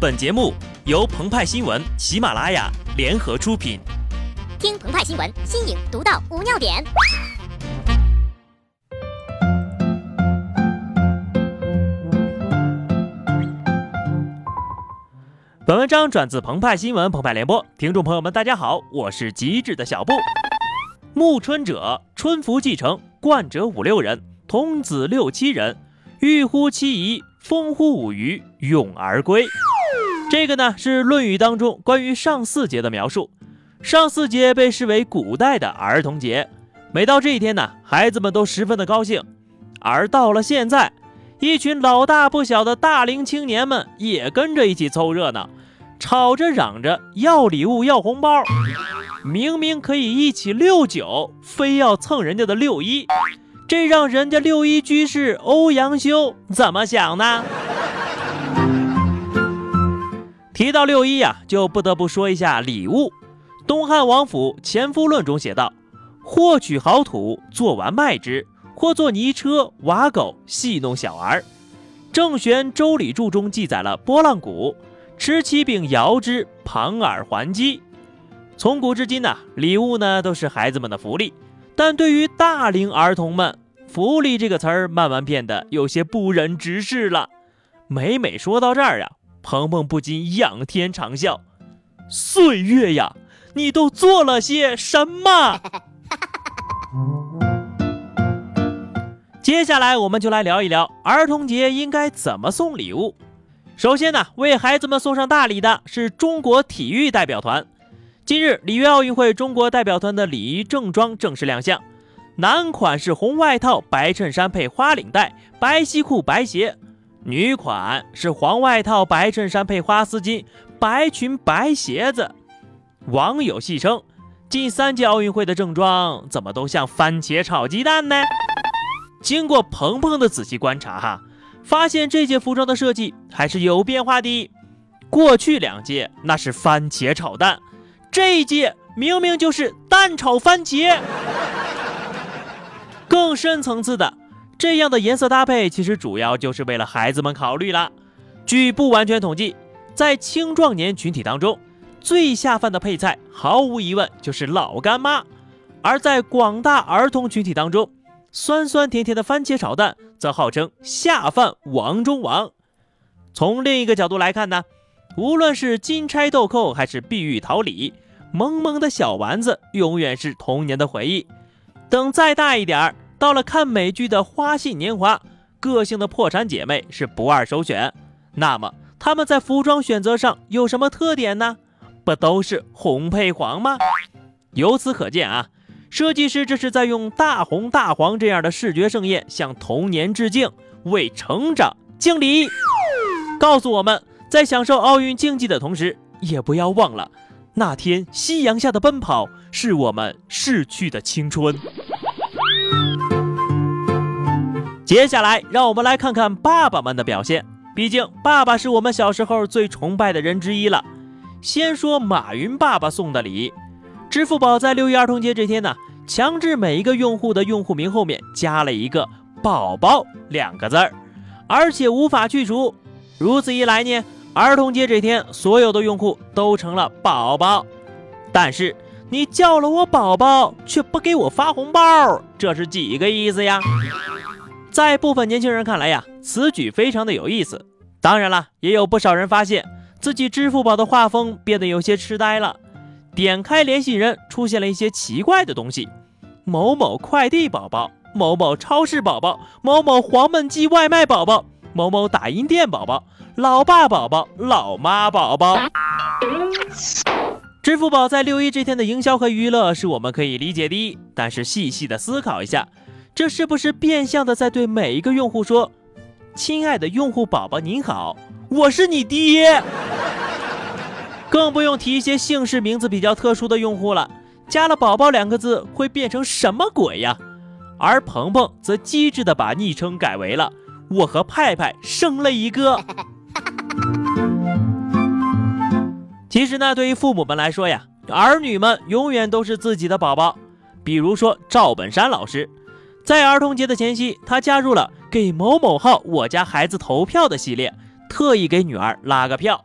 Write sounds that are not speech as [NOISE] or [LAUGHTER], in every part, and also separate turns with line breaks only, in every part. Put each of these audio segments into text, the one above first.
本节目由澎湃新闻、喜马拉雅联合出品。
听澎湃新闻，新颖独到，无尿点。
本文章转自澎湃新闻《澎湃联播，听众朋友们，大家好，我是极致的小布。暮春者，春服既成，冠者五六人，童子六七人，欲乎其仪，风乎舞雩，咏而归。这个呢是《论语》当中关于上巳节的描述。上巳节被视为古代的儿童节，每到这一天呢，孩子们都十分的高兴。而到了现在，一群老大不小的大龄青年们也跟着一起凑热闹，吵着嚷着要礼物、要红包。明明可以一起六九，非要蹭人家的六一，这让人家六一居士欧阳修怎么想呢？提到六一呀，就不得不说一下礼物。东汉王府《前夫论》中写道：“或取好土，做完卖之；或做泥车、瓦狗，戏弄小儿。”郑玄《周礼注》中记载了拨浪鼓，持其柄摇之，旁耳还击。从古至今呢，礼物呢都是孩子们的福利，但对于大龄儿童们，“福利”这个词儿慢慢变得有些不忍直视了。每每说到这儿呀。鹏鹏不禁仰天长啸：“岁月呀，你都做了些什么？” [LAUGHS] 接下来，我们就来聊一聊儿童节应该怎么送礼物。首先呢，为孩子们送上大礼的是中国体育代表团。今日，里约奥运会中国代表团的礼仪正装正式亮相，男款是红外套、白衬衫配花领带、白西裤、白鞋。女款是黄外套、白衬衫配花丝巾、白裙、白鞋子。网友戏称，近三届奥运会的正装怎么都像番茄炒鸡蛋呢？经过鹏鹏的仔细观察，哈，发现这届服装的设计还是有变化的。过去两届那是番茄炒蛋，这一届明明就是蛋炒番茄。更深层次的。这样的颜色搭配，其实主要就是为了孩子们考虑了。据不完全统计，在青壮年群体当中，最下饭的配菜毫无疑问就是老干妈；而在广大儿童群体当中，酸酸甜甜的番茄炒蛋则号称下饭王中王。从另一个角度来看呢，无论是金钗豆蔻还是碧玉桃李，萌萌的小丸子永远是童年的回忆。等再大一点儿。到了看美剧的花信年华，个性的破产姐妹是不二首选。那么他们在服装选择上有什么特点呢？不都是红配黄吗？由此可见啊，设计师这是在用大红大黄这样的视觉盛宴向童年致敬，为成长敬礼。告诉我们在享受奥运竞技的同时，也不要忘了那天夕阳下的奔跑是我们逝去的青春。接下来，让我们来看看爸爸们的表现。毕竟，爸爸是我们小时候最崇拜的人之一了。先说马云爸爸送的礼，支付宝在六一儿童节这天呢，强制每一个用户的用户名后面加了一个“宝宝”两个字儿，而且无法去除。如此一来呢，儿童节这天，所有的用户都成了宝宝。但是，你叫了我宝宝，却不给我发红包，这是几个意思呀？在部分年轻人看来呀，此举非常的有意思。当然了，也有不少人发现自己支付宝的画风变得有些痴呆了。点开联系人，出现了一些奇怪的东西：某某快递宝宝、某某超市宝宝、某某黄焖鸡外卖宝宝、某某打印店宝宝、老爸宝宝、老妈宝宝。支付宝在六一这天的营销和娱乐是我们可以理解的，但是细细的思考一下。这是不是变相的在对每一个用户说：“亲爱的用户宝宝您好，我是你爹。”更不用提一些姓氏名字比较特殊的用户了，加了“宝宝”两个字会变成什么鬼呀？而鹏鹏则机智的把昵称改为了“我和派派生了一个”。其实呢，对于父母们来说呀，儿女们永远都是自己的宝宝。比如说赵本山老师。在儿童节的前夕，他加入了给某某号我家孩子投票的系列，特意给女儿拉个票。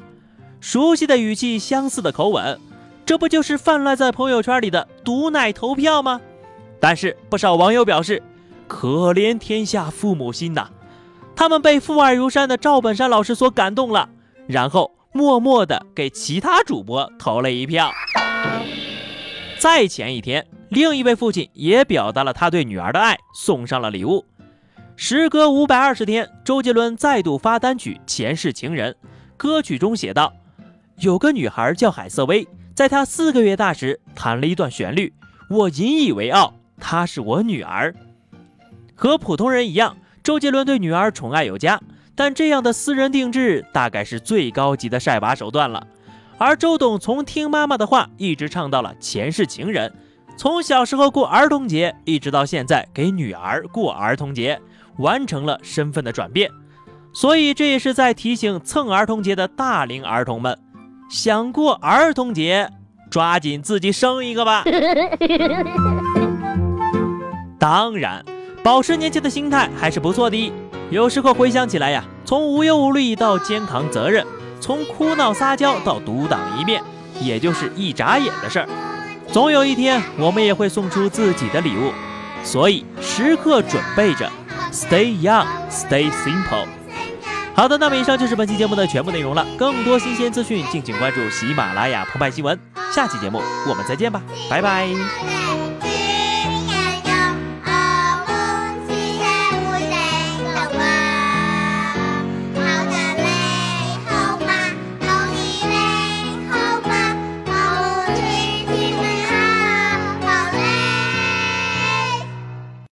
熟悉的语气，相似的口吻，这不就是泛滥在朋友圈里的毒奶投票吗？但是不少网友表示，可怜天下父母心呐，他们被父爱如山的赵本山老师所感动了，然后默默的给其他主播投了一票。再前一天，另一位父亲也表达了他对女儿的爱，送上了礼物。时隔五百二十天，周杰伦再度发单曲《前世情人》，歌曲中写道。有个女孩叫海瑟薇，在她四个月大时弹了一段旋律，我引以为傲，她是我女儿。和普通人一样，周杰伦对女儿宠爱有加，但这样的私人定制大概是最高级的晒娃手段了。而周董从听妈妈的话，一直唱到了前世情人，从小时候过儿童节，一直到现在给女儿过儿童节，完成了身份的转变。所以这也是在提醒蹭儿童节的大龄儿童们。想过儿童节，抓紧自己生一个吧。[LAUGHS] 当然，保持年轻的心态还是不错的。有时候回想起来呀，从无忧无虑到肩扛责任，从哭闹撒娇到独当一面，也就是一眨眼的事儿。总有一天，我们也会送出自己的礼物，所以时刻准备着，Stay young, stay simple。好的，那么以上就是本期节目的全部内容了。更多新鲜资讯，敬请关注喜马拉雅澎湃新闻。下期节目我们再见吧，拜拜。